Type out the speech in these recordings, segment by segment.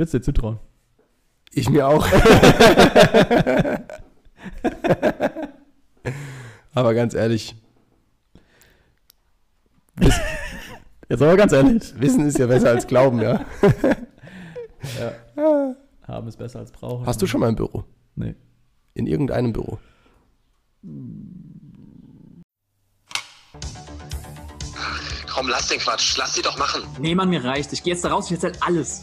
würde es dir zutrauen. Ich mir auch. aber ganz ehrlich, Jetzt aber ganz ehrlich. Wissen ist ja besser als Glauben, ja. Haben ist besser als brauchen. Hast du schon mal ein Büro? Nee. In irgendeinem Büro? Komm, lass den Quatsch. Lass sie doch machen. Nee, Mann, mir reicht. Ich gehe jetzt da raus, ich erzähl alles.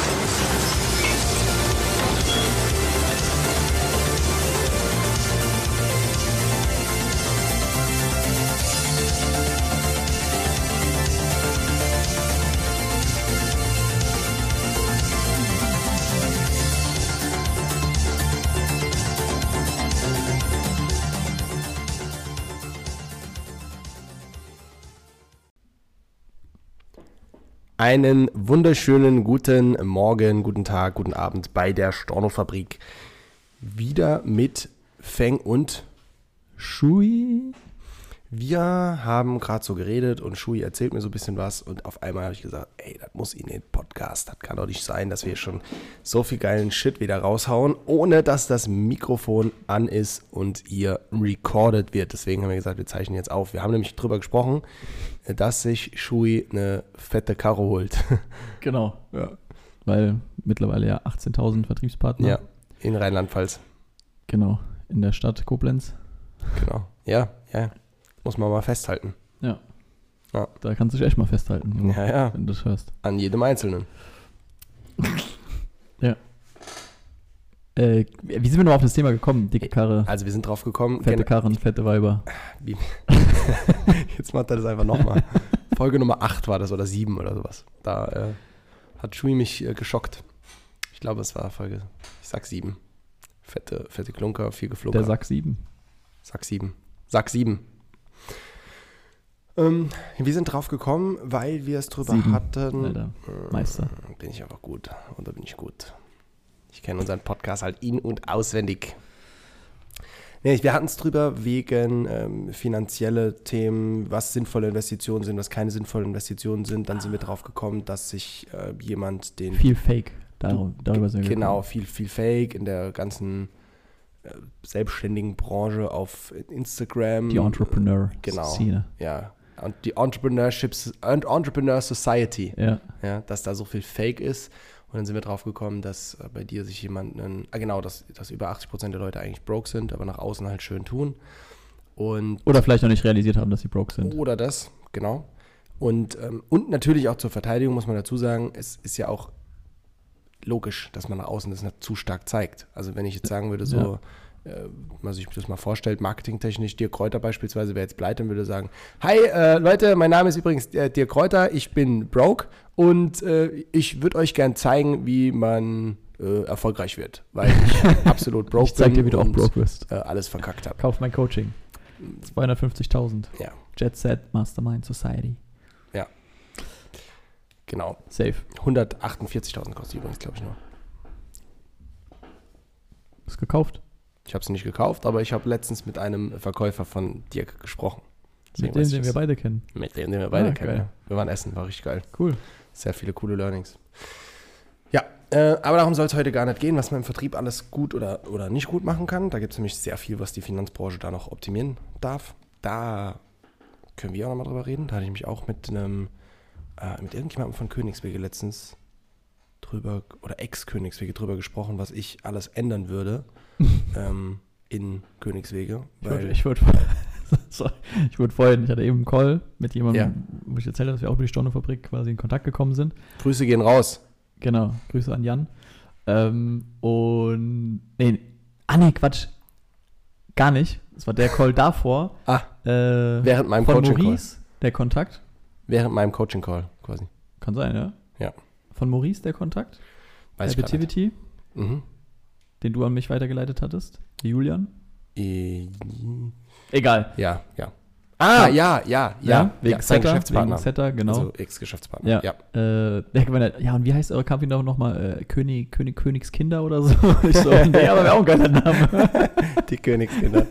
Einen wunderschönen guten Morgen, guten Tag, guten Abend bei der Storno-Fabrik. Wieder mit Feng und Schui. Wir haben gerade so geredet und Shui erzählt mir so ein bisschen was und auf einmal habe ich gesagt, ey, das muss in den Podcast. Das kann doch nicht sein, dass wir schon so viel geilen Shit wieder raushauen, ohne dass das Mikrofon an ist und hier recorded wird. Deswegen haben wir gesagt, wir zeichnen jetzt auf. Wir haben nämlich drüber gesprochen, dass sich Shui eine fette Karre holt. Genau. Ja. Weil mittlerweile ja 18.000 Vertriebspartner. ja, in Rheinland-Pfalz. Genau. In der Stadt Koblenz. Genau. Ja, ja. Muss man mal festhalten. Ja. Ja. Da kannst du dich echt mal festhalten, Ja, ja. wenn du das hörst. An jedem Einzelnen. Ja. Äh, wie sind wir noch auf das Thema gekommen? Dicke Karre, Also wir sind drauf gekommen. fette Karren, fette Weiber. Jetzt macht er das einfach nochmal. Folge Nummer 8 war das oder 7 oder sowas. Da äh, hat Shui mich äh, geschockt. Ich glaube, es war Folge, ich sag 7. Fette, fette Klunker, viel geflogen. Der Sack 7. Sack 7. Sack 7. Ähm, wir sind drauf gekommen, weil wir es drüber Sieben, hatten. Alter. Meister. Bin ich einfach gut. Da bin ich gut. Ich kenne unseren Podcast halt in- und auswendig. Nee, wir hatten es drüber wegen ähm, finanzielle Themen, was sinnvolle Investitionen sind, was keine sinnvollen Investitionen sind. Dann sind wir drauf gekommen, dass sich äh, jemand den Viel Fake. Dar darüber sind wir genau gekommen. viel viel Fake in der ganzen äh, selbstständigen Branche auf Instagram. Die Entrepreneur Genau. Ja. Und die Entrepreneurship und Entrepreneur Society Ja. ja, dass da so viel Fake ist. Und dann sind wir drauf gekommen, dass äh, bei dir sich jemand, ah genau, dass, dass über 80 Prozent der Leute eigentlich broke sind, aber nach außen halt schön tun. Und Oder vielleicht noch nicht realisiert haben, dass sie broke sind. oder das, genau. Und, ähm, und natürlich auch zur Verteidigung muss man dazu sagen, es ist ja auch logisch, dass man nach außen das nicht zu stark zeigt. Also wenn ich jetzt sagen würde, so, äh, man sich das mal vorstellt, marketingtechnisch, Dirk Kräuter beispielsweise, wer jetzt pleite und würde sagen, hi äh, Leute, mein Name ist übrigens äh, Dirk Kräuter, ich bin broke und äh, ich würde euch gern zeigen, wie man äh, erfolgreich wird, weil ich absolut broke Ich zeig bin dir, wie du auch broke wirst. äh, alles verkackt habe. Kauf mein Coaching. 250.000. Ja, Jet Set Mastermind Society. genau. Safe. 148.000 kostet übrigens, glaube ich, nur. Ist gekauft. Ich habe sie nicht gekauft, aber ich habe letztens mit einem Verkäufer von Dirk gesprochen. Deswegen Mit dem, den wir beide kennen. Mit dem, den wir beide Ah, kennen. geil. Wir waren essen, war richtig geil. Cool. Sehr viele coole Learnings. Ja, äh, aber darum soll es heute gar nicht gehen, was man im Vertrieb alles gut oder, oder nicht gut machen kann. Da gibt es nämlich sehr viel, was die Finanzbranche da noch optimieren darf. Da können wir auch nochmal drüber reden. Da hatte ich mich auch mit einem, äh, mit irgendjemandem von Königswege letztens drüber, oder Ex-Königswege drüber gesprochen, was ich alles ändern würde ähm, in Königswege. Ich Weil, ich wurde, sorry, ich wurde vorhin, ich hatte eben einen Call mit jemandem, Ja. wo ich erzählt habe, dass wir auch über die Stornofabrik quasi in Kontakt gekommen sind. Grüße gehen raus. Genau, Grüße an Jan. Ähm, und, nee, ah nee, Quatsch. Gar nicht. Das war der Call davor. Ah, Äh, während meinem von Coaching-Call. Maurice, der Kontakt. Während meinem Coaching-Call quasi. Kann sein, ja? Ja. Von Maurice, der Kontakt. Weiß ich gar nicht. Mhm. Den du an mich weitergeleitet hattest. Julian. Äh, Egal. Ja, ja. Ah, ja, ja, ja. wegen ja, Setter, Geschäftspartner. wegen Setter, genau. Also Ex-Geschäftspartner. Ja. ja. Äh, der gemeint ja, und wie heißt eure Company noch nochmal? Äh, König, König, Königskinder oder so? Ich so, nee, aber wäre auch ein geiler Name. Die Königskinder.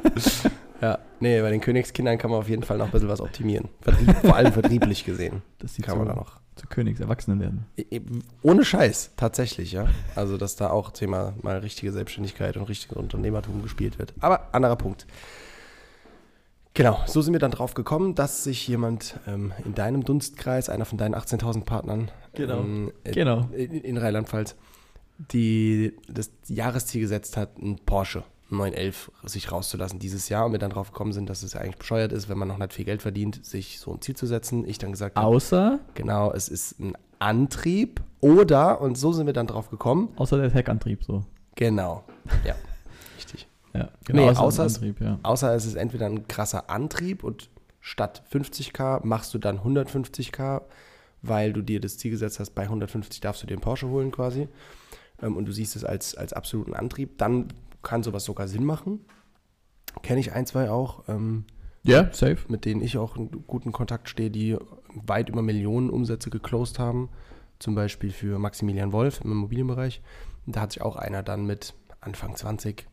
Ja, nee, bei den Königskindern kann man auf jeden Fall noch ein bisschen was optimieren. Vertrieb, vor allem vertrieblich gesehen. Das sieht Kann so man da noch. zu Königserwachsenen werden. Ohne Scheiß, tatsächlich, ja. Also, dass da auch Thema mal richtige Selbstständigkeit und richtiges Unternehmertum gespielt wird. Aber anderer Punkt. Genau, so sind wir dann drauf gekommen, dass sich jemand ähm, in deinem Dunstkreis, einer von deinen 18.000 Partnern Genau. ähm, äh, Genau. in, in Rheinland-Pfalz, die das Jahresziel gesetzt hat, einen Porsche 911 sich rauszulassen dieses Jahr und wir dann drauf gekommen sind, dass es ja eigentlich bescheuert ist, wenn man noch nicht viel Geld verdient, sich so ein Ziel zu setzen. Ich dann gesagt habe, Außer, Genau, es ist ein Antrieb oder, und so sind wir dann drauf gekommen, außer der Heckantrieb so. genau, ja, richtig. Ja, Nee, außer, außer es- Antrieb, ja. Außer es ist entweder ein krasser Antrieb und statt 50k machst du dann 150k, weil du dir das Ziel gesetzt hast, bei 150 darfst du einen Porsche holen quasi ähm, und du siehst es als, als absoluten Antrieb, dann kann sowas sogar Sinn machen. Kenne ich ein, zwei auch. Ähm, Ja, safe. mit denen ich auch in guten Kontakt stehe, die weit über Millionen Umsätze geclosed haben. Zum Beispiel für Maximilian Wolf im Immobilienbereich. Da hat sich auch einer dann mit Anfang 20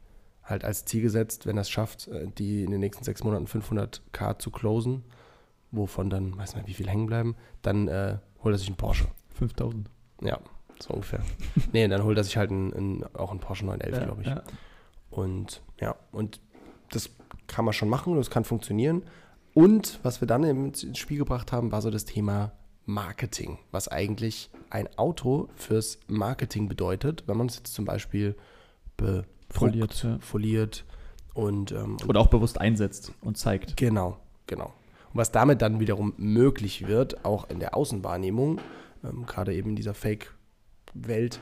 halt als Ziel gesetzt, wenn er es schafft, äh, die in den nächsten sechs Monaten 500k zu closen, wovon dann, weiß nicht, wie viel hängen bleiben, dann äh, holt er sich einen Porsche. 5000. Ja, so ungefähr. nee, dann holt er sich halt einen, einen, auch einen Porsche 911, glaube ich. Ja. Und ja, und das kann man schon machen, das kann funktionieren. Und was wir dann ins Spiel gebracht haben, war so das Thema Marketing, was eigentlich ein Auto fürs Marketing bedeutet, wenn man es jetzt zum Beispiel befoliert, Foliert, ja. foliert und, ähm, und Oder auch bewusst einsetzt und zeigt. Genau, genau. Und was damit dann wiederum möglich wird, auch in der Außenwahrnehmung, ähm, gerade eben in dieser Fake-Welt.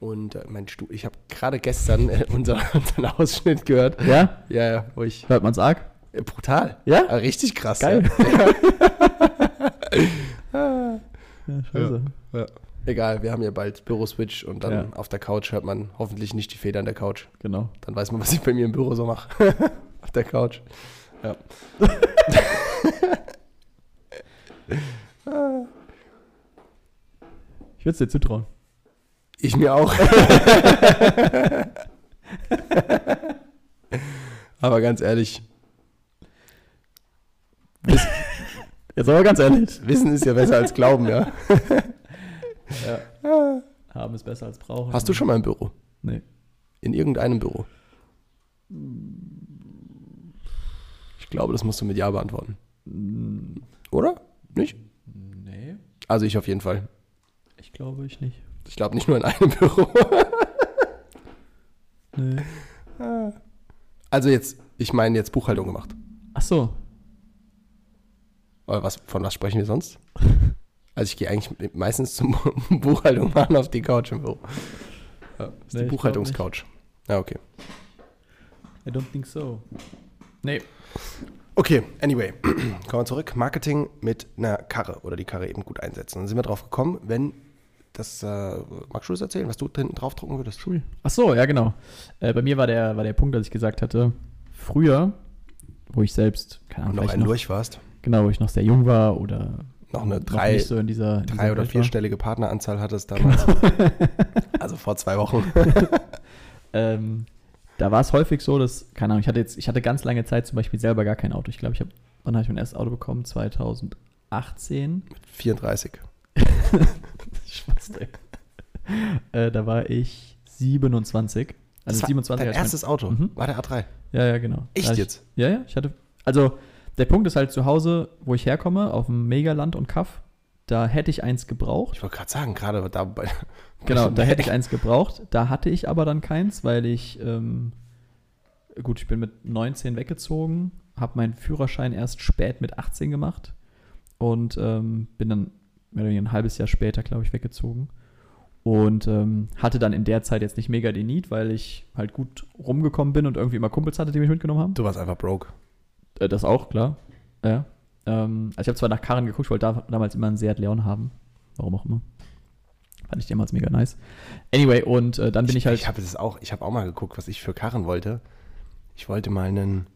Und äh, mein Stu ich habe gerade gestern äh, unser, unseren Ausschnitt gehört. Ja? Ja, ja, wo ich. Hört man's arg? Äh, brutal. Ja? Äh, richtig krass. Geil. Ja. Ja, scheiße. Ja. Egal, wir haben ja bald Büro-Switch und dann Ja. auf der Couch hört man hoffentlich nicht die Feder an der Couch. Genau. Dann weiß man, was ich bei mir im Büro so mache. auf der Couch. Ja. Ich würde es dir zutrauen. Ich mir auch. Aber ganz ehrlich, Jetzt aber ganz ehrlich. Wissen ist ja besser als Glauben, ja. Haben ist besser als brauchen. Hast du schon mal ein Büro? Nee. In irgendeinem Büro? Ich glaube, das musst du mit Ja beantworten. Oder? Nicht? Nee. Also ich auf jeden Fall. Ich glaube ich nicht. Ich glaube nicht nur in einem Büro. Nee. Also jetzt, ich meine jetzt Buchhaltung gemacht. Ach so. Oder was, von was sprechen wir sonst? Also ich gehe eigentlich meistens zum Buchhaltung machen auf die Couch im Büro. Ja, ist Nee, die Buchhaltungscouch. Ja, okay. I don't think so. Nee. Okay, anyway, kommen wir zurück. Marketing mit einer Karre oder die Karre eben gut einsetzen. Dann sind wir drauf gekommen, wenn das, äh, magst du das erzählen, was du hinten draufdrucken würdest? Cool. Ach so, ja genau. Äh, bei mir war der, war der Punkt, dass ich gesagt hatte, früher, wo ich selbst, keine Ahnung, noch einen noch, durch warst. genau, wo ich noch sehr jung war oder Noch eine noch drei, nicht so in dieser, in drei dieser oder Welt war. vierstellige Partneranzahl hattest damals. also vor zwei Wochen. ähm, da war es häufig so, dass, keine Ahnung, ich hatte jetzt, ich hatte ganz lange Zeit zum Beispiel selber gar kein Auto. Ich glaube, ich habe, wann habe ich mein erstes Auto bekommen? 2018. 34. Spaß, äh, da war ich 27. Also Das war 27 Dein ich mein- erstes Auto Mhm. war der A3. Ja, ja, genau. Echt ich, jetzt? Ja, ja. Ich hatte. Also, der Punkt ist halt zu Hause, wo ich herkomme, auf dem Megaland und Kaff. Da hätte ich eins gebraucht. Ich wollte gerade sagen, gerade da bei. Genau, da hätte ich eins gebraucht. Da hatte ich aber dann keins, weil ich, ähm, gut, ich bin mit 19 weggezogen, habe meinen Führerschein erst spät mit 18 gemacht und ähm, bin dann mehr oder weniger ein halbes Jahr später, glaube ich, weggezogen. Und ähm, hatte dann in der Zeit jetzt nicht mega den Need, weil ich halt gut rumgekommen bin und irgendwie immer Kumpels hatte, die mich mitgenommen haben. Du warst einfach broke. Äh, das auch, klar. Ja. Ähm, also ich habe zwar nach Karren geguckt, ich wollte da, damals immer einen Seat Leon haben. Warum auch immer. Fand ich damals mega nice. Anyway, und äh, dann bin ich, halt. Ich habe das auch, ich habe auch mal geguckt, was ich für Karren wollte. Ich wollte mal einen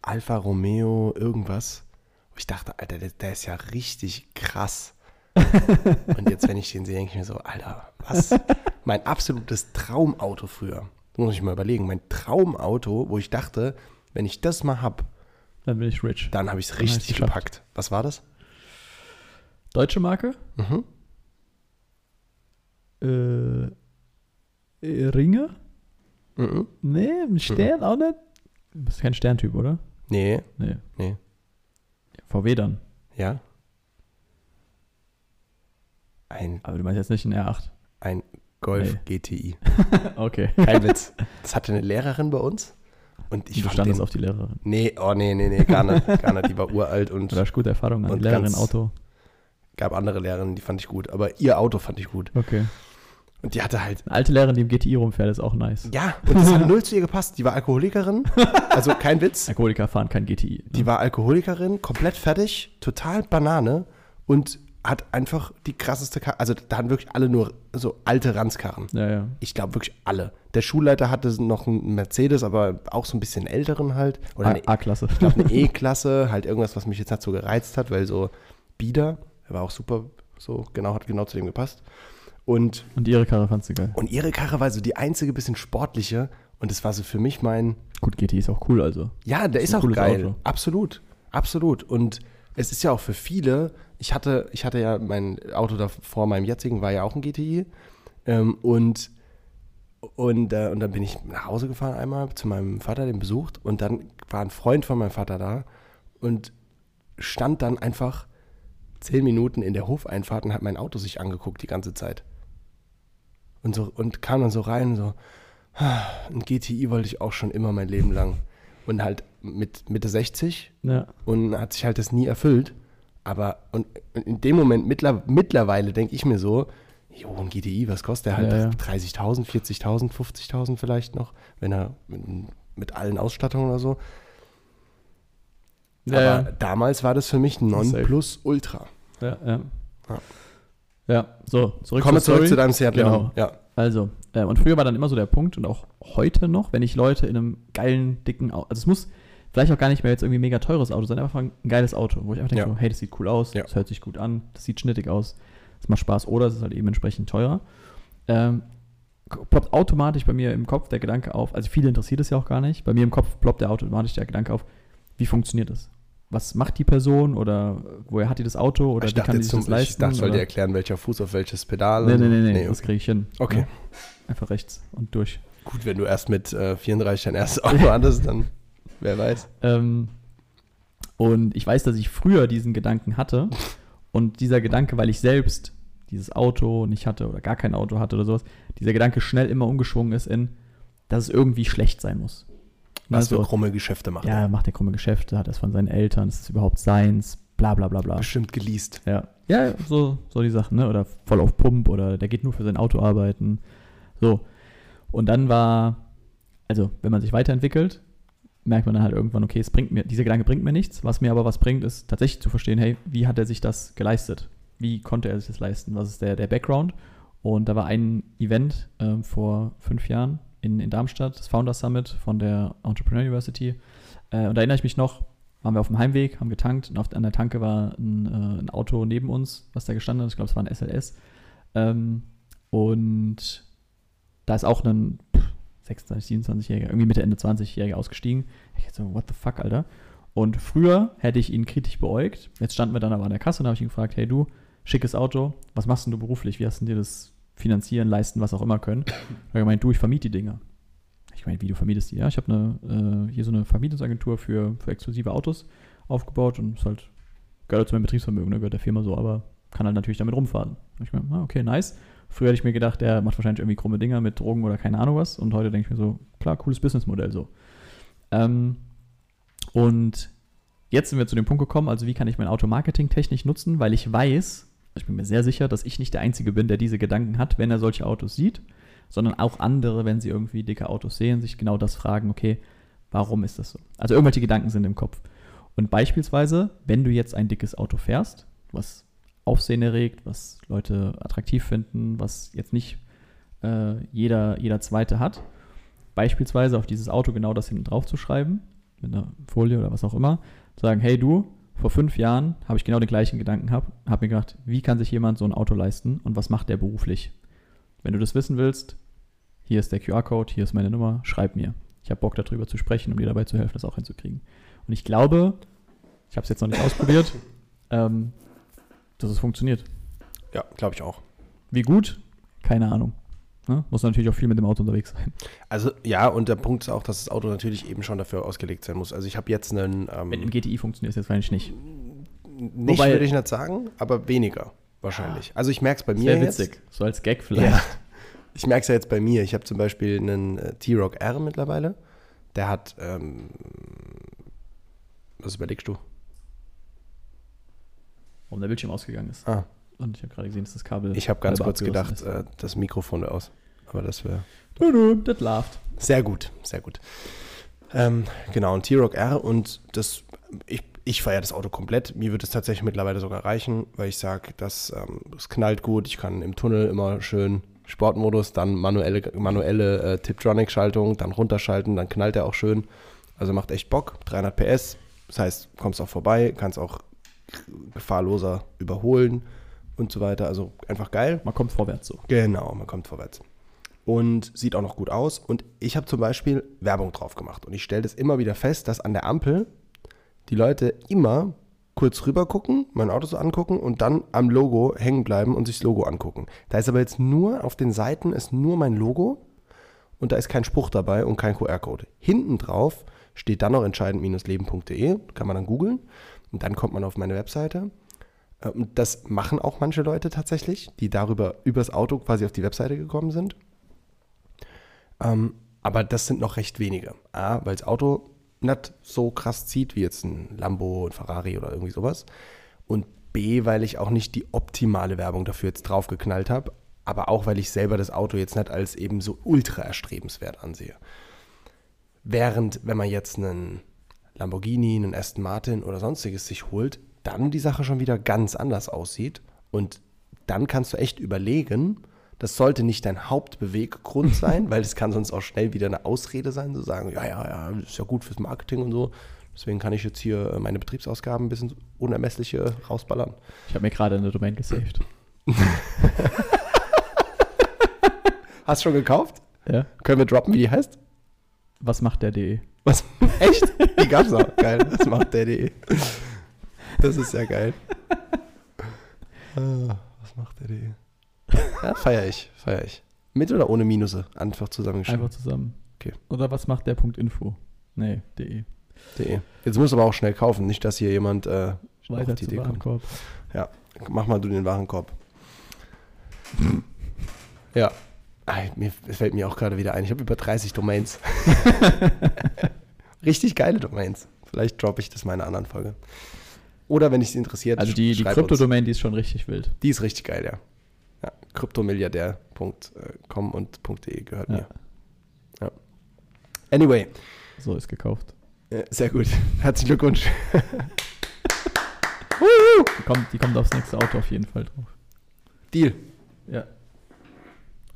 Alfa Romeo irgendwas. Und ich dachte, Alter, der, der ist ja richtig krass. Und jetzt, wenn ich den sehe, denke ich mir so, Alter, was? Mein absolutes Traumauto früher. Das muss ich mal überlegen. Mein Traumauto, wo ich dachte, wenn ich das mal hab, Dann bin ich rich. dann habe ich es richtig gepackt. Was war das? Deutsche Marke? Mhm. Äh, äh, Ringe? Mhm. Nee, ein Stern auch nicht. Du bist kein Sterntyp, oder? Nee, Nee. nee. VW dann. Ja. Ein, Aber du meinst jetzt nicht ein R8. ein Golf GTI. Okay. Kein Witz. Das hatte eine Lehrerin bei uns. Und ich du standest den, auf die Lehrerin. Nee, oh nee, nee, nee, gar nicht. Gar nicht. Die war uralt und Du hast gute Erfahrungen an Lehrerin, ganz- Auto. gab andere Lehrerinnen, die fand ich gut. Aber ihr Auto fand ich gut. Okay. Und die hatte halt. Eine alte Lehrerin, die im GTI rumfährt, ist auch nice. Ja, und das hat null zu ihr gepasst. Die war Alkoholikerin. Also kein Witz. Alkoholiker fahren kein GTI. Die war Alkoholikerin, komplett fertig, total Banane und hat einfach die krasseste Karre. Also da hatten wirklich alle nur so alte Ranzkarren. Ja, ja. Ich glaube wirklich alle. Der Schulleiter hatte noch einen Mercedes, aber auch so ein bisschen älteren halt. Oder eine, A- A-Klasse. ich glaube eine E-Klasse, halt irgendwas, was mich jetzt nicht so gereizt hat, weil so Bieder, der war auch super, so genau, hat genau zu dem gepasst. Und, Und ihre Karre fandst du geil. und ihre Karre war so die einzige bisschen sportliche und das war so für mich mein, Gut, GTI ist auch cool, also. ja, der ist ist, auch geil. Auto. Absolut. Absolut. Und es ist ja auch für viele, ich hatte, ich hatte ja mein Auto da vor meinem jetzigen, war ja auch ein GTI. Ähm, und, und, äh, und dann bin ich nach Hause gefahren einmal zu meinem Vater, den besucht. Und dann war ein Freund von meinem Vater da und stand dann einfach zehn Minuten in der Hofeinfahrt und hat mein Auto sich angeguckt die ganze Zeit. Und, so, und kam dann so rein und so, "Ah, ein GTI wollte ich auch schon immer mein Leben lang. Und halt mit Mitte 60 Ja. und hat sich halt das nie erfüllt. Aber und in dem Moment, mittler, mittlerweile denke ich mir so, jo, ein GTI, was kostet der halt? Ja, ja. 30.000, 40.000, 50.000 vielleicht noch, wenn er mit, mit allen Ausstattungen oder so. Ja, Aber damals war das für mich ist safe. Nonplusultra. Ja, ja. Ja. So, zurück Komme zur zurück zu deinem Seat Leon. Genau. Ja. Also, äh, und früher war dann immer so der Punkt und auch heute noch, wenn ich Leute in einem geilen, dicken Auto, also es muss vielleicht auch gar nicht mehr jetzt irgendwie mega teures Auto sein, einfach ein geiles Auto, wo ich einfach denke, Ja. so, hey, das sieht cool aus, Ja. das hört sich gut an, das sieht schnittig aus, das macht Spaß oder es ist halt eben entsprechend teurer. Ähm, ploppt automatisch bei mir im Kopf der Gedanke auf, also viele interessiert es ja auch gar nicht, bei mir im Kopf ploppt der automatisch der Gedanke auf, wie funktioniert das? Was macht die Person oder woher hat die das Auto oder ich wie dachte, kann die sich zum, das ich leisten? dachte, ich wollte oder? dir erklären, welcher Fuß auf welches Pedal. Nee, nee, so. nee, nee, das kriege ich hin. Okay. Ja. Einfach rechts und durch. Gut, wenn du erst mit äh, 34 dein erstes Auto hattest, dann wer weiß. Ähm, und ich weiß, dass ich früher diesen Gedanken hatte. Und dieser Gedanke, weil ich selbst dieses Auto nicht hatte oder gar kein Auto hatte oder sowas, dieser Gedanke schnell immer umgeschwungen ist in, dass es irgendwie schlecht sein muss. Was Also, für krumme Geschäfte macht. ja, er macht der krumme Geschäfte, hat das von seinen Eltern, ist es überhaupt seins, bla bla bla bla. Bestimmt geleast. Ja, ja so, so die Sachen, ne? Oder voll auf Pump oder der geht nur für sein Auto arbeiten. So. Und dann war, also wenn man sich weiterentwickelt, merkt man dann halt irgendwann, okay, es bringt mir, dieser Gedanke bringt mir nichts. Was mir aber was bringt, ist tatsächlich zu verstehen, hey, wie hat er sich das geleistet? Wie konnte er sich das leisten? Was ist der, der Background? Und da war ein Event ähm, vor fünf Jahren in, in Darmstadt, das Founder Summit von der Entrepreneur University. Äh, und da erinnere ich mich noch, waren wir auf dem Heimweg, haben getankt und auf, an der Tanke war ein, äh, ein Auto neben uns, was da gestanden hat. Ich glaube, es war ein SLS. Ähm, und da ist auch ein 26, 27-Jähriger, irgendwie Mitte, Ende 20-Jähriger ausgestiegen. Ich dachte so, what the fuck, Alter? Und früher hätte ich ihn kritisch beäugt. Jetzt standen wir dann aber an der Kasse und habe ich ihn gefragt, hey du, schickes Auto, was machst denn du beruflich? Wie hast denn dir das finanzieren, leisten, was auch immer können? Habe ich gemeint, du, ich vermiete die Dinger. Ich meine, wie du vermietest die? Ja, ich habe äh, hier so eine Vermietungsagentur für, für exklusive Autos aufgebaut und ist halt, gehört zu meinem Betriebsvermögen, ne, gehört der Firma so, aber kann halt natürlich damit rumfahren. Ich mir, ah, okay, nice. Früher hätte ich mir gedacht, der macht wahrscheinlich irgendwie krumme Dinger mit Drogen oder keine Ahnung was. Und heute denke ich mir so, klar, cooles Businessmodell so. Ähm, und jetzt sind wir zu dem Punkt gekommen, also wie kann ich mein Auto marketingtechnisch nutzen, weil ich weiß, ich bin mir sehr sicher, dass ich nicht der Einzige bin, der diese Gedanken hat, wenn er solche Autos sieht, sondern auch andere, wenn sie irgendwie dicke Autos sehen, sich genau das fragen, okay, warum ist das so? Also irgendwelche Gedanken sind im Kopf. Und beispielsweise, wenn du jetzt ein dickes Auto fährst, was Aufsehen erregt, was Leute attraktiv finden, was jetzt nicht äh, jeder, jeder Zweite hat, beispielsweise auf dieses Auto genau das hinten drauf zu schreiben, mit einer Folie oder was auch immer, sagen, hey du, vor fünf Jahren habe ich genau den gleichen Gedanken gehabt, habe mir gedacht, wie kann sich jemand so ein Auto leisten und was macht der beruflich? Wenn du das wissen willst, hier ist der QR-Code, hier ist meine Nummer, schreib mir. Ich habe Bock darüber zu sprechen, um dir dabei zu helfen, das auch hinzukriegen. Und ich glaube, ich habe es jetzt noch nicht ausprobiert, ähm, dass es funktioniert. Ja, glaube ich auch. Wie gut? Keine Ahnung. Ne? Muss natürlich auch viel mit dem Auto unterwegs sein. Also ja, und der Punkt ist auch, dass das Auto natürlich eben schon dafür ausgelegt sein muss. Also ich habe jetzt einen ähm, Wenn im GTI funktioniert es jetzt wahrscheinlich nicht. nicht wobei- würde ich nicht sagen, aber weniger wahrscheinlich. Also ich merke es bei mir Sehr jetzt. witzig. So als Gag vielleicht. Ja. Ich merke es ja jetzt bei mir. Ich habe zum Beispiel einen äh, T-Rock R mittlerweile. Der hat, ähm, was überlegst du? Warum der Bildschirm ausgegangen ist. Ah, Und ich habe gerade gesehen, dass das Kabel. ich habe ganz kurz gedacht, äh, das Mikrofon aus. Aber das wäre ist. Nö, nö, das läuft. sehr gut, sehr gut. Ähm, genau, ein T-Rock R und das, ich, ich feiere das Auto komplett. Mir wird es tatsächlich mittlerweile sogar reichen, weil ich sage, das, ähm, das knallt gut. Ich kann im Tunnel immer schön Sportmodus, dann manuelle, manuelle äh, Tiptronic-Schaltung, dann runterschalten, dann knallt er auch schön. Also macht echt Bock. 300 PS, das heißt, kommst auch vorbei, kannst auch gefahrloser überholen und so weiter. Also einfach geil. Man kommt vorwärts so. Genau, man kommt vorwärts. Und sieht auch noch gut aus. Und ich habe zum Beispiel Werbung drauf gemacht. Und ich stelle das immer wieder fest, dass an der Ampel die Leute immer kurz rüber gucken, mein Auto so angucken und dann am Logo hängen bleiben und sich das Logo angucken. Da ist aber jetzt nur, auf den Seiten ist nur mein Logo und da ist kein Spruch dabei und kein QR-Code. Hinten drauf steht dann noch entscheidend-leben.de, kann man dann googeln und dann kommt man auf meine Webseite. Und das machen auch manche Leute tatsächlich, die darüber übers Auto quasi auf die Webseite gekommen sind. Ähm, aber das sind noch recht wenige. A, weil das Auto nicht so krass zieht wie jetzt ein Lambo, ein Ferrari oder irgendwie sowas. Und B, weil ich auch nicht die optimale Werbung dafür jetzt draufgeknallt habe. Aber auch, weil ich selber das Auto jetzt nicht als eben so ultra erstrebenswert ansehe. Während, wenn man jetzt einen Lamborghini, einen Aston Martin oder sonstiges sich holt, dann die Sache schon wieder ganz anders aussieht. Und dann kannst du echt überlegen, das sollte nicht dein Hauptbeweggrund sein, weil es kann sonst auch schnell wieder eine Ausrede sein, zu sagen, ja, ja, ja, das ist ja gut fürs Marketing und so. Deswegen kann ich jetzt hier äh, meine Betriebsausgaben ein bisschen unermessliche rausballern. Ich habe mir gerade eine Domain gesaved. Hast du schon gekauft? Ja. Können wir droppen, wie die heißt? Was macht der DE? Was? Echt? Die gab's auch. Geil. Das macht der.de. Das ist ja geil. Ah, was macht der.de? Ja, feier ich, feier ich. Mit oder ohne Minusse? Einfach zusammengeschrieben. Einfach zusammen. Okay. Oder was macht der Punkt Info? Nee, DE. De. Jetzt musst du aber auch schnell kaufen, nicht, dass hier jemand äh, auf Weiter die zu Idee kommt. Warenkorb. Ja, mach mal du den Warenkorb. Ja. Ei, mir es fällt mir auch gerade wieder ein. Ich habe über 30 Domains. Richtig geile Domains. Vielleicht droppe ich das mal in einer anderen Folge. Oder wenn dich interessiert, Also die, die. Kryptodomain, die ist schon richtig wild. Die ist richtig geil, ja. ja Kryptomilliardär.com und .de gehört Ja. mir. Ja. Anyway, So ist gekauft. äh, sehr gut. Herzlichen Glückwunsch. Die kommt, die kommt aufs nächste Auto auf jeden Fall drauf. Deal. Ja.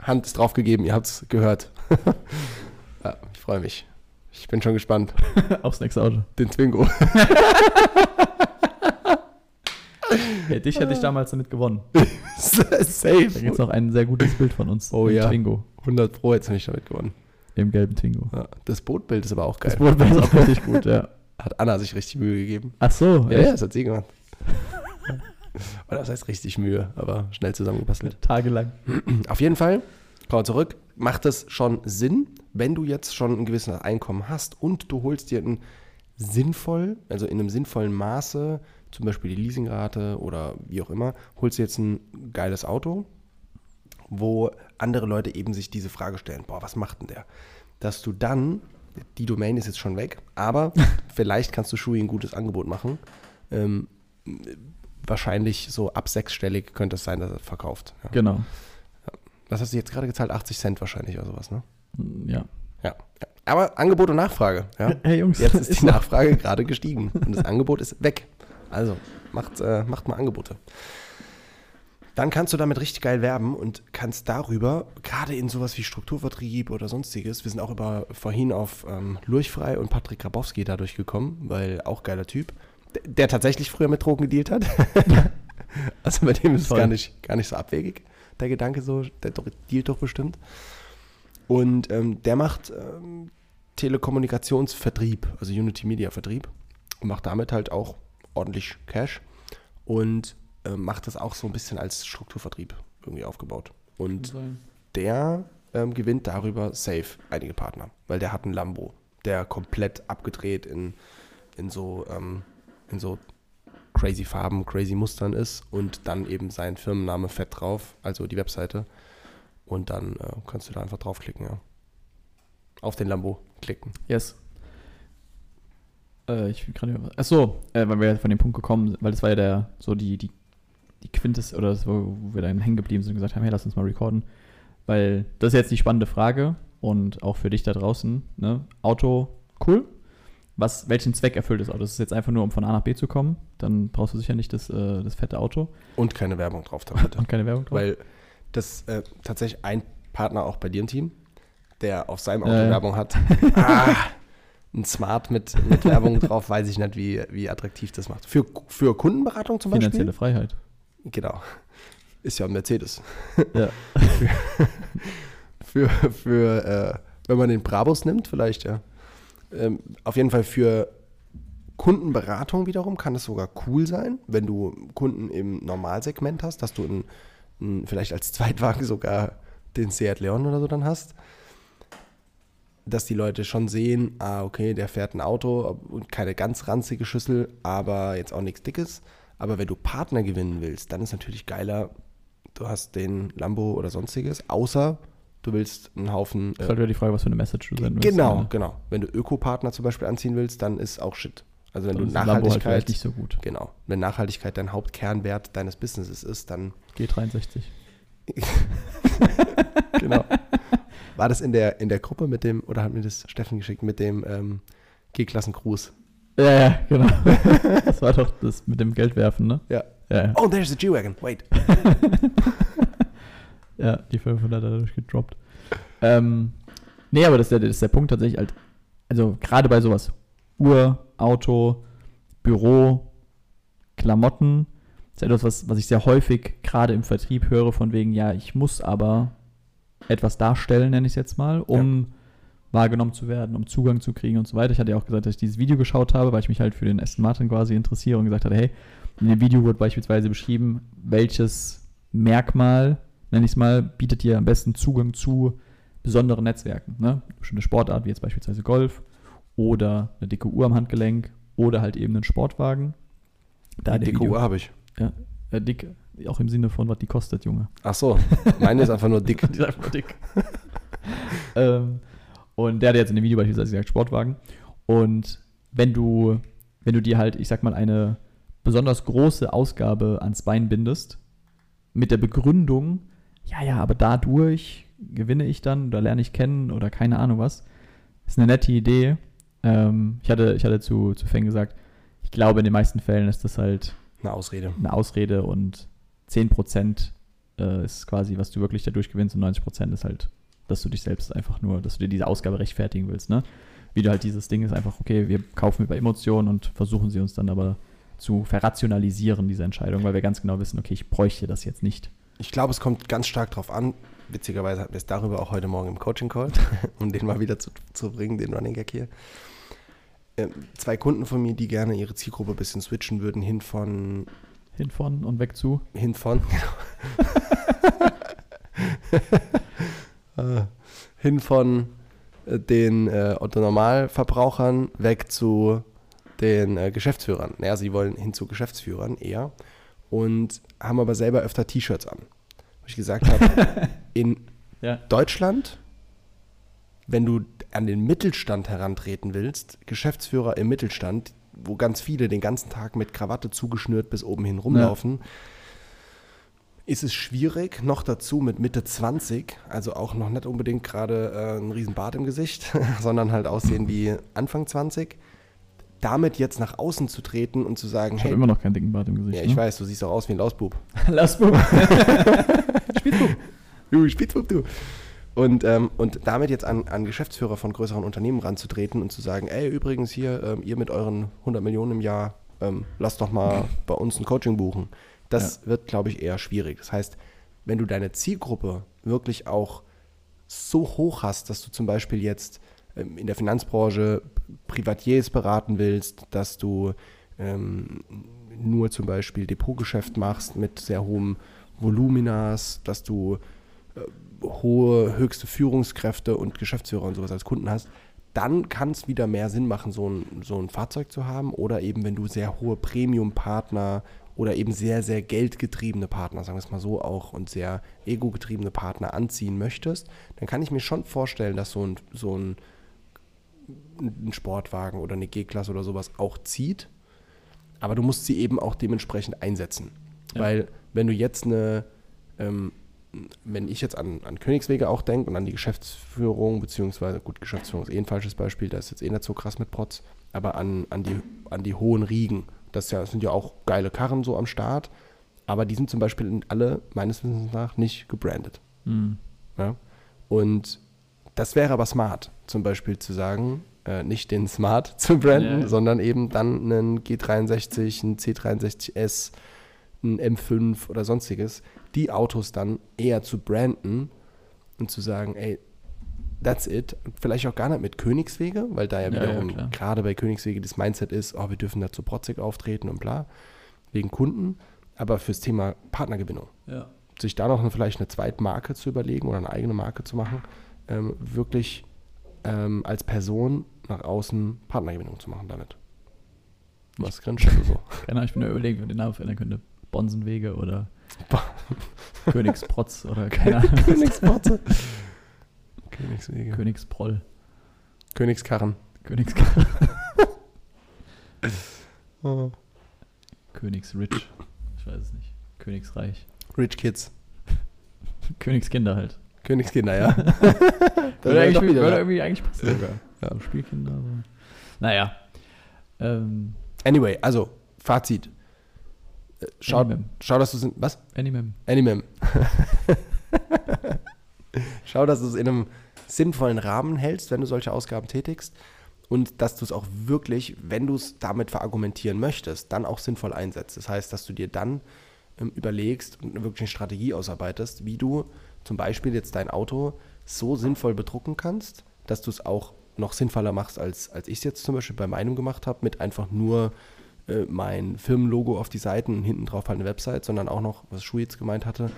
Hand ist draufgegeben, ihr habt es gehört. ja, ich freue mich. Ich bin schon gespannt. aufs nächste Auto. Den Twingo. Ja, dich hätte ich damals damit gewonnen. Safe. Da gibt es noch ein sehr gutes Bild von uns. Oh ja. Twingo. 100 Pro jetzt nicht damit gewonnen. Im gelben Twingo. Ja, das Bootbild ist aber auch geil. Das Bootbild ist auch richtig gut, ja. Hat Anna sich richtig Mühe gegeben. Ach so, Ja, echt? ja, das hat sie gemacht. Oder das heißt richtig Mühe, aber schnell zusammengebastelt. Tagelang. Auf jeden Fall, kommen wir zurück, macht es schon Sinn, wenn du jetzt schon ein gewisses Einkommen hast und du holst dir ein sinnvoll, also in einem sinnvollen Maße, zum Beispiel die Leasingrate oder wie auch immer, holst du jetzt ein geiles Auto, wo andere Leute eben sich diese Frage stellen, boah, was macht denn der? Dass du dann, die Domain ist jetzt schon weg, aber vielleicht kannst du Shui ein gutes Angebot machen. Ähm, wahrscheinlich so ab sechsstellig könnte es sein, dass er verkauft. Ja. Genau. Was hast du jetzt gerade gezahlt? 80 Cent wahrscheinlich oder sowas, ne? Ja. Ja. ja. Aber Angebot und Nachfrage. Ja? Hey Jungs, Jetzt ist die so. Nachfrage gerade gestiegen und das Angebot ist weg. Also macht, äh, macht mal Angebote. dann kannst du damit richtig geil werben und kannst darüber, gerade in sowas wie Strukturvertrieb oder sonstiges, wir sind auch über vorhin auf ähm, Lurchfrei und Patrick Grabowski dadurch gekommen, weil auch geiler Typ, der, tatsächlich früher mit Drogen gedealt hat. also bei dem ist es Toll. gar nicht, gar nicht so abwegig, der Gedanke so, der dealt doch bestimmt. Und ähm, der macht ähm, Telekommunikationsvertrieb, also Unity Media Vertrieb und macht damit halt auch ordentlich Cash und äh, macht das auch so ein bisschen als Strukturvertrieb irgendwie aufgebaut. Und der ähm, gewinnt darüber safe einige Partner, weil der hat einen Lambo, der komplett abgedreht in, in so ähm, in so crazy Farben, crazy Mustern ist und dann eben sein Firmenname fett drauf, also die Webseite. Und dann äh, kannst du da einfach draufklicken, ja. Auf den Lambo klicken. Yes. Äh, ich will gerade. Achso, äh, weil wir ja von dem Punkt gekommen sind, weil das war ja der, so die, die, die Quintes, oder das, wo, wir dann hängen geblieben sind und gesagt haben, hey, lass uns mal recorden. Weil das ist jetzt die spannende Frage und auch für dich da draußen, ne? Auto, cool. Was, welchen Zweck erfüllt das Auto? Das ist jetzt einfach nur, um von A nach B zu kommen. Dann brauchst du sicher nicht das, äh, das fette Auto Und keine Werbung drauf damit. und keine Werbung drauf. Weil das äh, tatsächlich ein Partner auch bei dir im Team, der auf seinem Auto ja. Werbung hat. ah, ein Smart mit, mit Werbung drauf, weiß ich nicht, wie, wie attraktiv das macht. Für, für Kundenberatung zum Finanzielle Beispiel? Freiheit. Genau. Ist ja ein Mercedes. Ja. Für, für äh, wenn man den Brabus nimmt, vielleicht ja. Ähm, auf jeden Fall für Kundenberatung wiederum kann es sogar cool sein, wenn du Kunden im Normalsegment hast, dass du ein, ein, vielleicht als Zweitwagen sogar den Seat Leon oder so dann hast. Dass die Leute schon sehen, ah, okay, der fährt ein Auto und keine ganz ranzige Schüssel, aber jetzt auch nichts Dickes. Aber wenn du Partner gewinnen willst, dann ist natürlich geiler, du hast den Lambo oder sonstiges, außer du willst einen Haufen. Das ist halt wieder die Frage, was für eine Message du senden willst. Genau, genau. Wenn du Ökopartner zum Beispiel anziehen willst, dann ist auch Shit. Also wenn Dann du halt Nachhaltigkeit, vielleicht nicht so gut. genau, wenn Nachhaltigkeit dein Hauptkernwert deines Businesses ist, dann G63. genau. War das in der in der Gruppe mit dem oder hat mir das Steffen geschickt mit dem ähm, G-Klassen-Gruß? Ja, ja, genau. das war doch das mit dem Geldwerfen, ne? Ja. Ja, ja. Oh, there's the G-Wagon. Wait. Ja, die 500 hat er dadurch gedroppt. Ähm, nee, aber das ist, der, das ist der Punkt tatsächlich halt, also gerade bei sowas, Uhr, Auto, Büro, Klamotten, ist etwas, was, was ich sehr häufig gerade im Vertrieb höre, von wegen, ja, ich muss aber etwas darstellen, nenne ich es jetzt mal, um wahrgenommen zu werden, um Zugang zu kriegen und so weiter. Ich hatte ja auch gesagt, dass ich dieses Video geschaut habe, weil ich mich halt für den Aston Martin quasi interessiere und gesagt hatte, hey, in dem Video wird beispielsweise beschrieben, welches Merkmal, nenne ich es mal, bietet dir am besten Zugang zu besonderen Netzwerken. Ne? Bestimmte Sportart, wie jetzt beispielsweise Golf oder eine dicke Uhr am Handgelenk oder halt eben einen Sportwagen. Da der dicke Video- Uhr habe ich. Ja, äh, dick, auch im Sinne von, was die kostet, Junge. Ach so, meine ist einfach nur dick. Die ist einfach nur dick. ähm, und der hat jetzt in dem Video beispielsweise gesagt, Sportwagen. Und wenn du, wenn du dir halt, ich sag mal, eine besonders große Ausgabe ans Bein bindest, mit der Begründung, ja, ja, aber dadurch gewinne ich dann oder lerne ich kennen oder keine Ahnung was, ist eine nette Idee. Ähm, ich hatte, ich hatte zu, zu Feng gesagt, ich glaube, in den meisten Fällen ist das halt Eine Ausrede. eine Ausrede und 10% äh, ist quasi, was du wirklich dadurch gewinnst und 90% ist halt, dass du dich selbst einfach nur, dass du dir diese Ausgabe rechtfertigen willst, ne? Wie du halt dieses Ding ist einfach, okay, wir kaufen über Emotionen und versuchen sie uns dann aber zu verrationalisieren, diese Entscheidung, weil wir ganz genau wissen, okay, ich bräuchte das jetzt nicht. Ich glaube, es kommt ganz stark drauf an. Witzigerweise hatten wir es darüber auch heute Morgen im Coaching-Call, um den mal wieder zu, zu bringen, den Running Gag hier. Ähm, zwei Kunden von mir, die gerne ihre Zielgruppe ein bisschen switchen würden, hin von, Hin von und weg zu. hin von, Äh, hin von äh, den äh, Otto-Normalverbrauchern weg zu den äh, Geschäftsführern. Naja, sie wollen hin zu Geschäftsführern eher und haben aber selber öfter T-Shirts an. Wo ich gesagt habe, in Ja. Deutschland, wenn du an den Mittelstand herantreten willst, Geschäftsführer im Mittelstand, wo ganz viele den ganzen Tag mit Krawatte zugeschnürt bis oben hin rumlaufen, ist es schwierig, noch dazu mit Mitte 20, also auch noch nicht unbedingt gerade äh, ein riesen Bart im Gesicht, sondern halt aussehen wie Anfang 20, damit jetzt nach außen zu treten und zu sagen, Ich habe hey, immer noch keinen dicken Bart im Gesicht. ja, ich ne? weiß, du siehst auch aus wie ein Lausbub. Lass mal. Du Spitzbub, du. Und, ähm, und damit jetzt an, an Geschäftsführer von größeren Unternehmen ranzutreten und zu sagen, ey, übrigens hier, ähm, ihr mit euren 100 Millionen im Jahr, ähm, lasst doch mal bei uns ein Coaching buchen. Das wird, glaube ich, eher schwierig. Das heißt, wenn du deine Zielgruppe wirklich auch so hoch hast, dass du zum Beispiel jetzt in der Finanzbranche Privatiers beraten willst, dass du ähm, nur zum Beispiel Depotgeschäft machst mit sehr hohem Voluminas, dass du äh, hohe, höchste Führungskräfte und Geschäftsführer und sowas als Kunden hast, dann kann es wieder mehr Sinn machen, so ein, so ein Fahrzeug zu haben. Oder eben, wenn du sehr hohe Premium-Partner oder eben sehr, sehr geldgetriebene Partner, sagen wir es mal so auch, und sehr ego-getriebene Partner anziehen möchtest, dann kann ich mir schon vorstellen, dass so ein, so ein, ein Sportwagen oder eine G-Klasse oder sowas auch zieht. Aber du musst sie eben auch dementsprechend einsetzen. Ja. Weil wenn du jetzt eine, ähm, wenn ich jetzt an, an Königswege auch denke und an die Geschäftsführung, beziehungsweise, gut, Geschäftsführung ist eh ein falsches Beispiel, da ist jetzt eh nicht so krass mit Protz, aber an, an, die, an die hohen Riegen, das, ja, das sind ja auch geile Karren so am Start, aber die sind zum Beispiel alle meines Wissens nach nicht gebrandet. Hm. Ja? Und das wäre aber smart, zum Beispiel zu sagen, äh, nicht den Smart zu branden, Ja, ja. sondern eben dann einen G63, einen C63S, einen M5 oder sonstiges, die Autos dann eher zu branden und zu sagen, ey, that's it. Vielleicht auch gar nicht mit Königswege, weil da ja Ja, ja, wiederum klar. gerade bei Königswege das Mindset ist, oh, wir dürfen da zu protzig auftreten und bla, wegen Kunden, aber fürs Thema Partnergewinnung Ja. sich da noch eine, vielleicht eine Zweitmarke zu überlegen oder eine eigene Marke zu machen, ähm, wirklich ähm, als Person nach außen Partnergewinnung zu machen damit. Was grinst du so? Keine Ahnung, ich bin nur überlegen, wie man den Namen verändern könnte. Bonsenwege oder Königsprotz oder keine Ahnung. Königspotze. Königswege. Königsproll. Königskarren. Königskarre. Königsrich. Ich weiß es nicht. Königsreich. Rich Kids. Königskinder halt. Königskinder, ja. Das Würde, eigentlich, wieder würde irgendwie eigentlich passen sogar. Ja. Spielkinder. So. Naja. Ähm, Anyway, also, Fazit. Äh, Schau, Animem. schau, dass du es in. Was? Animem. Animem. Schau, dass du es in einem sinnvollen Rahmen hältst, wenn du solche Ausgaben tätigst. Und dass du es auch wirklich, wenn du es damit verargumentieren möchtest, dann auch sinnvoll einsetzt. Das heißt, dass du dir dann ähm, überlegst und wirklich eine Strategie ausarbeitest, wie du zum Beispiel jetzt dein Auto so sinnvoll bedrucken kannst, dass du es auch noch sinnvoller machst, als, als ich es jetzt zum Beispiel bei meinem gemacht habe, mit einfach nur äh, mein Firmenlogo auf die Seiten und hinten drauf halt eine Website, sondern auch noch, was Schuh jetzt gemeint hatte,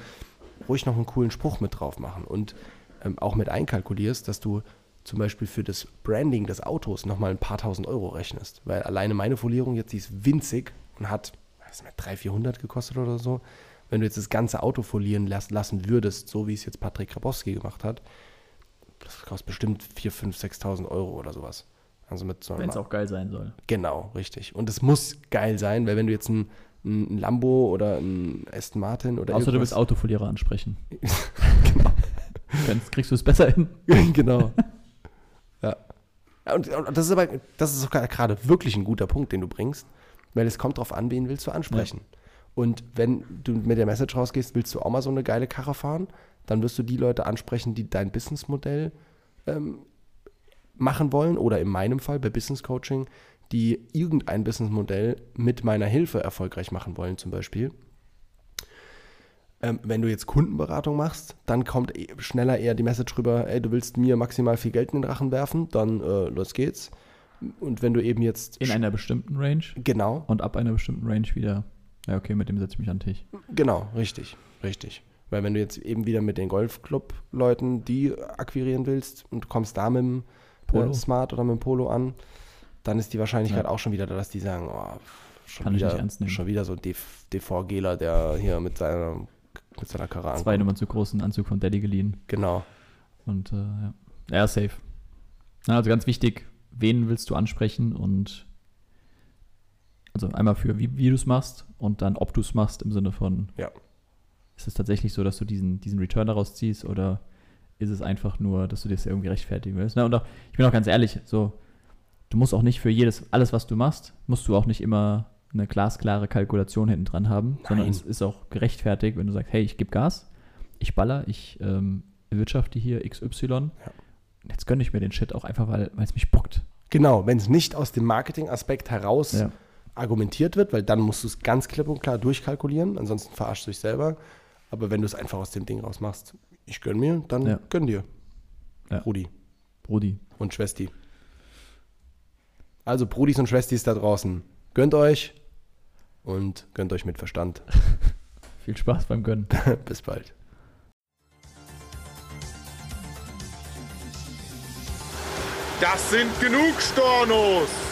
ruhig noch einen coolen Spruch mit drauf machen und ähm, auch mit einkalkulierst, dass du zum Beispiel für das Branding des Autos nochmal ein paar tausend Euro rechnest. Weil alleine meine Folierung jetzt, die ist winzig und hat, weiß nicht, 300, 400 gekostet oder so. Wenn du jetzt das ganze Auto folieren las lassen würdest, so wie es jetzt Patrick Krabowski gemacht hat, das kostet bestimmt 4.000, 5.000, 6.000 Euro oder sowas. Also mit so Wenn es auch geil sein soll. Genau, richtig. Und es muss geil sein, weil wenn du jetzt ein, ein Lambo oder ein Aston Martin oder Außer du willst Autofolierer ansprechen. genau. Kriegst du es besser hin? genau. Ja. Ja, Und, und das ist aber, das ist gerade wirklich ein guter Punkt, den du bringst, weil es kommt drauf an, wen willst du ansprechen. Und wenn du mit der Message rausgehst, willst du auch mal so eine geile Karre fahren, dann wirst du die Leute ansprechen, die dein Businessmodell ähm, machen wollen oder in meinem Fall bei Business Coaching, die irgendein Businessmodell mit meiner Hilfe erfolgreich machen wollen zum Beispiel. Ähm, wenn du jetzt Kundenberatung machst, dann kommt eh- schneller eher die Message rüber, ey, du willst mir maximal viel Geld in den Rachen werfen, dann äh, los geht's. Und wenn du eben jetzt In einer bestimmten Range genau, und ab einer bestimmten Range wieder. Ja, okay, mit dem setze ich mich an den Tisch. genau, richtig, richtig. Weil wenn du jetzt eben wieder mit den Golfclub-Leuten die akquirieren willst und du kommst da mit dem. Äh, Smart oder mit dem Polo an, dann ist die Wahrscheinlichkeit Ja. auch schon wieder da, dass die sagen, oh, schon, Kann wieder, nicht ernst nehmen. schon wieder so ein DV-Geler, der hier mit seiner, mit seiner Karre Zwei. Nummern zu großen Anzug von Daddy geliehen. Genau. Und äh, ja. Ja, safe. Also ganz wichtig, wen willst du ansprechen und also einmal für wie, wie du es machst und dann ob du es machst im Sinne von Ja. ist es tatsächlich so, dass du diesen, diesen Return daraus ziehst oder ist es einfach nur, dass du das irgendwie rechtfertigen willst? Na, und auch, ich bin auch ganz ehrlich, so du musst auch nicht für jedes, alles, was du machst, musst du auch nicht immer eine glasklare Kalkulation hinten dran haben, sondern Nein. es ist auch gerechtfertigt, wenn du sagst, hey, ich gebe Gas, ich baller, ich ähm, wirtschafte hier XY. Und Jetzt gönne ich mir den Shit auch einfach, weil weil es mich bockt. Genau, wenn es nicht aus dem Marketing-Aspekt heraus Ja. Argumentiert wird, weil dann musst du es ganz klipp und klar durchkalkulieren, ansonsten verarschst du dich selber. Aber wenn du es einfach aus dem Ding raus machst, ich gönn mir, dann Ja. gönn dir. Ja. Rudi Brudi. und Schwesti. Also Brudis und Schwestis da draußen, gönnt euch und gönnt euch mit Verstand. Viel Spaß beim Gönnen. Bis bald. Das sind genug Stornos!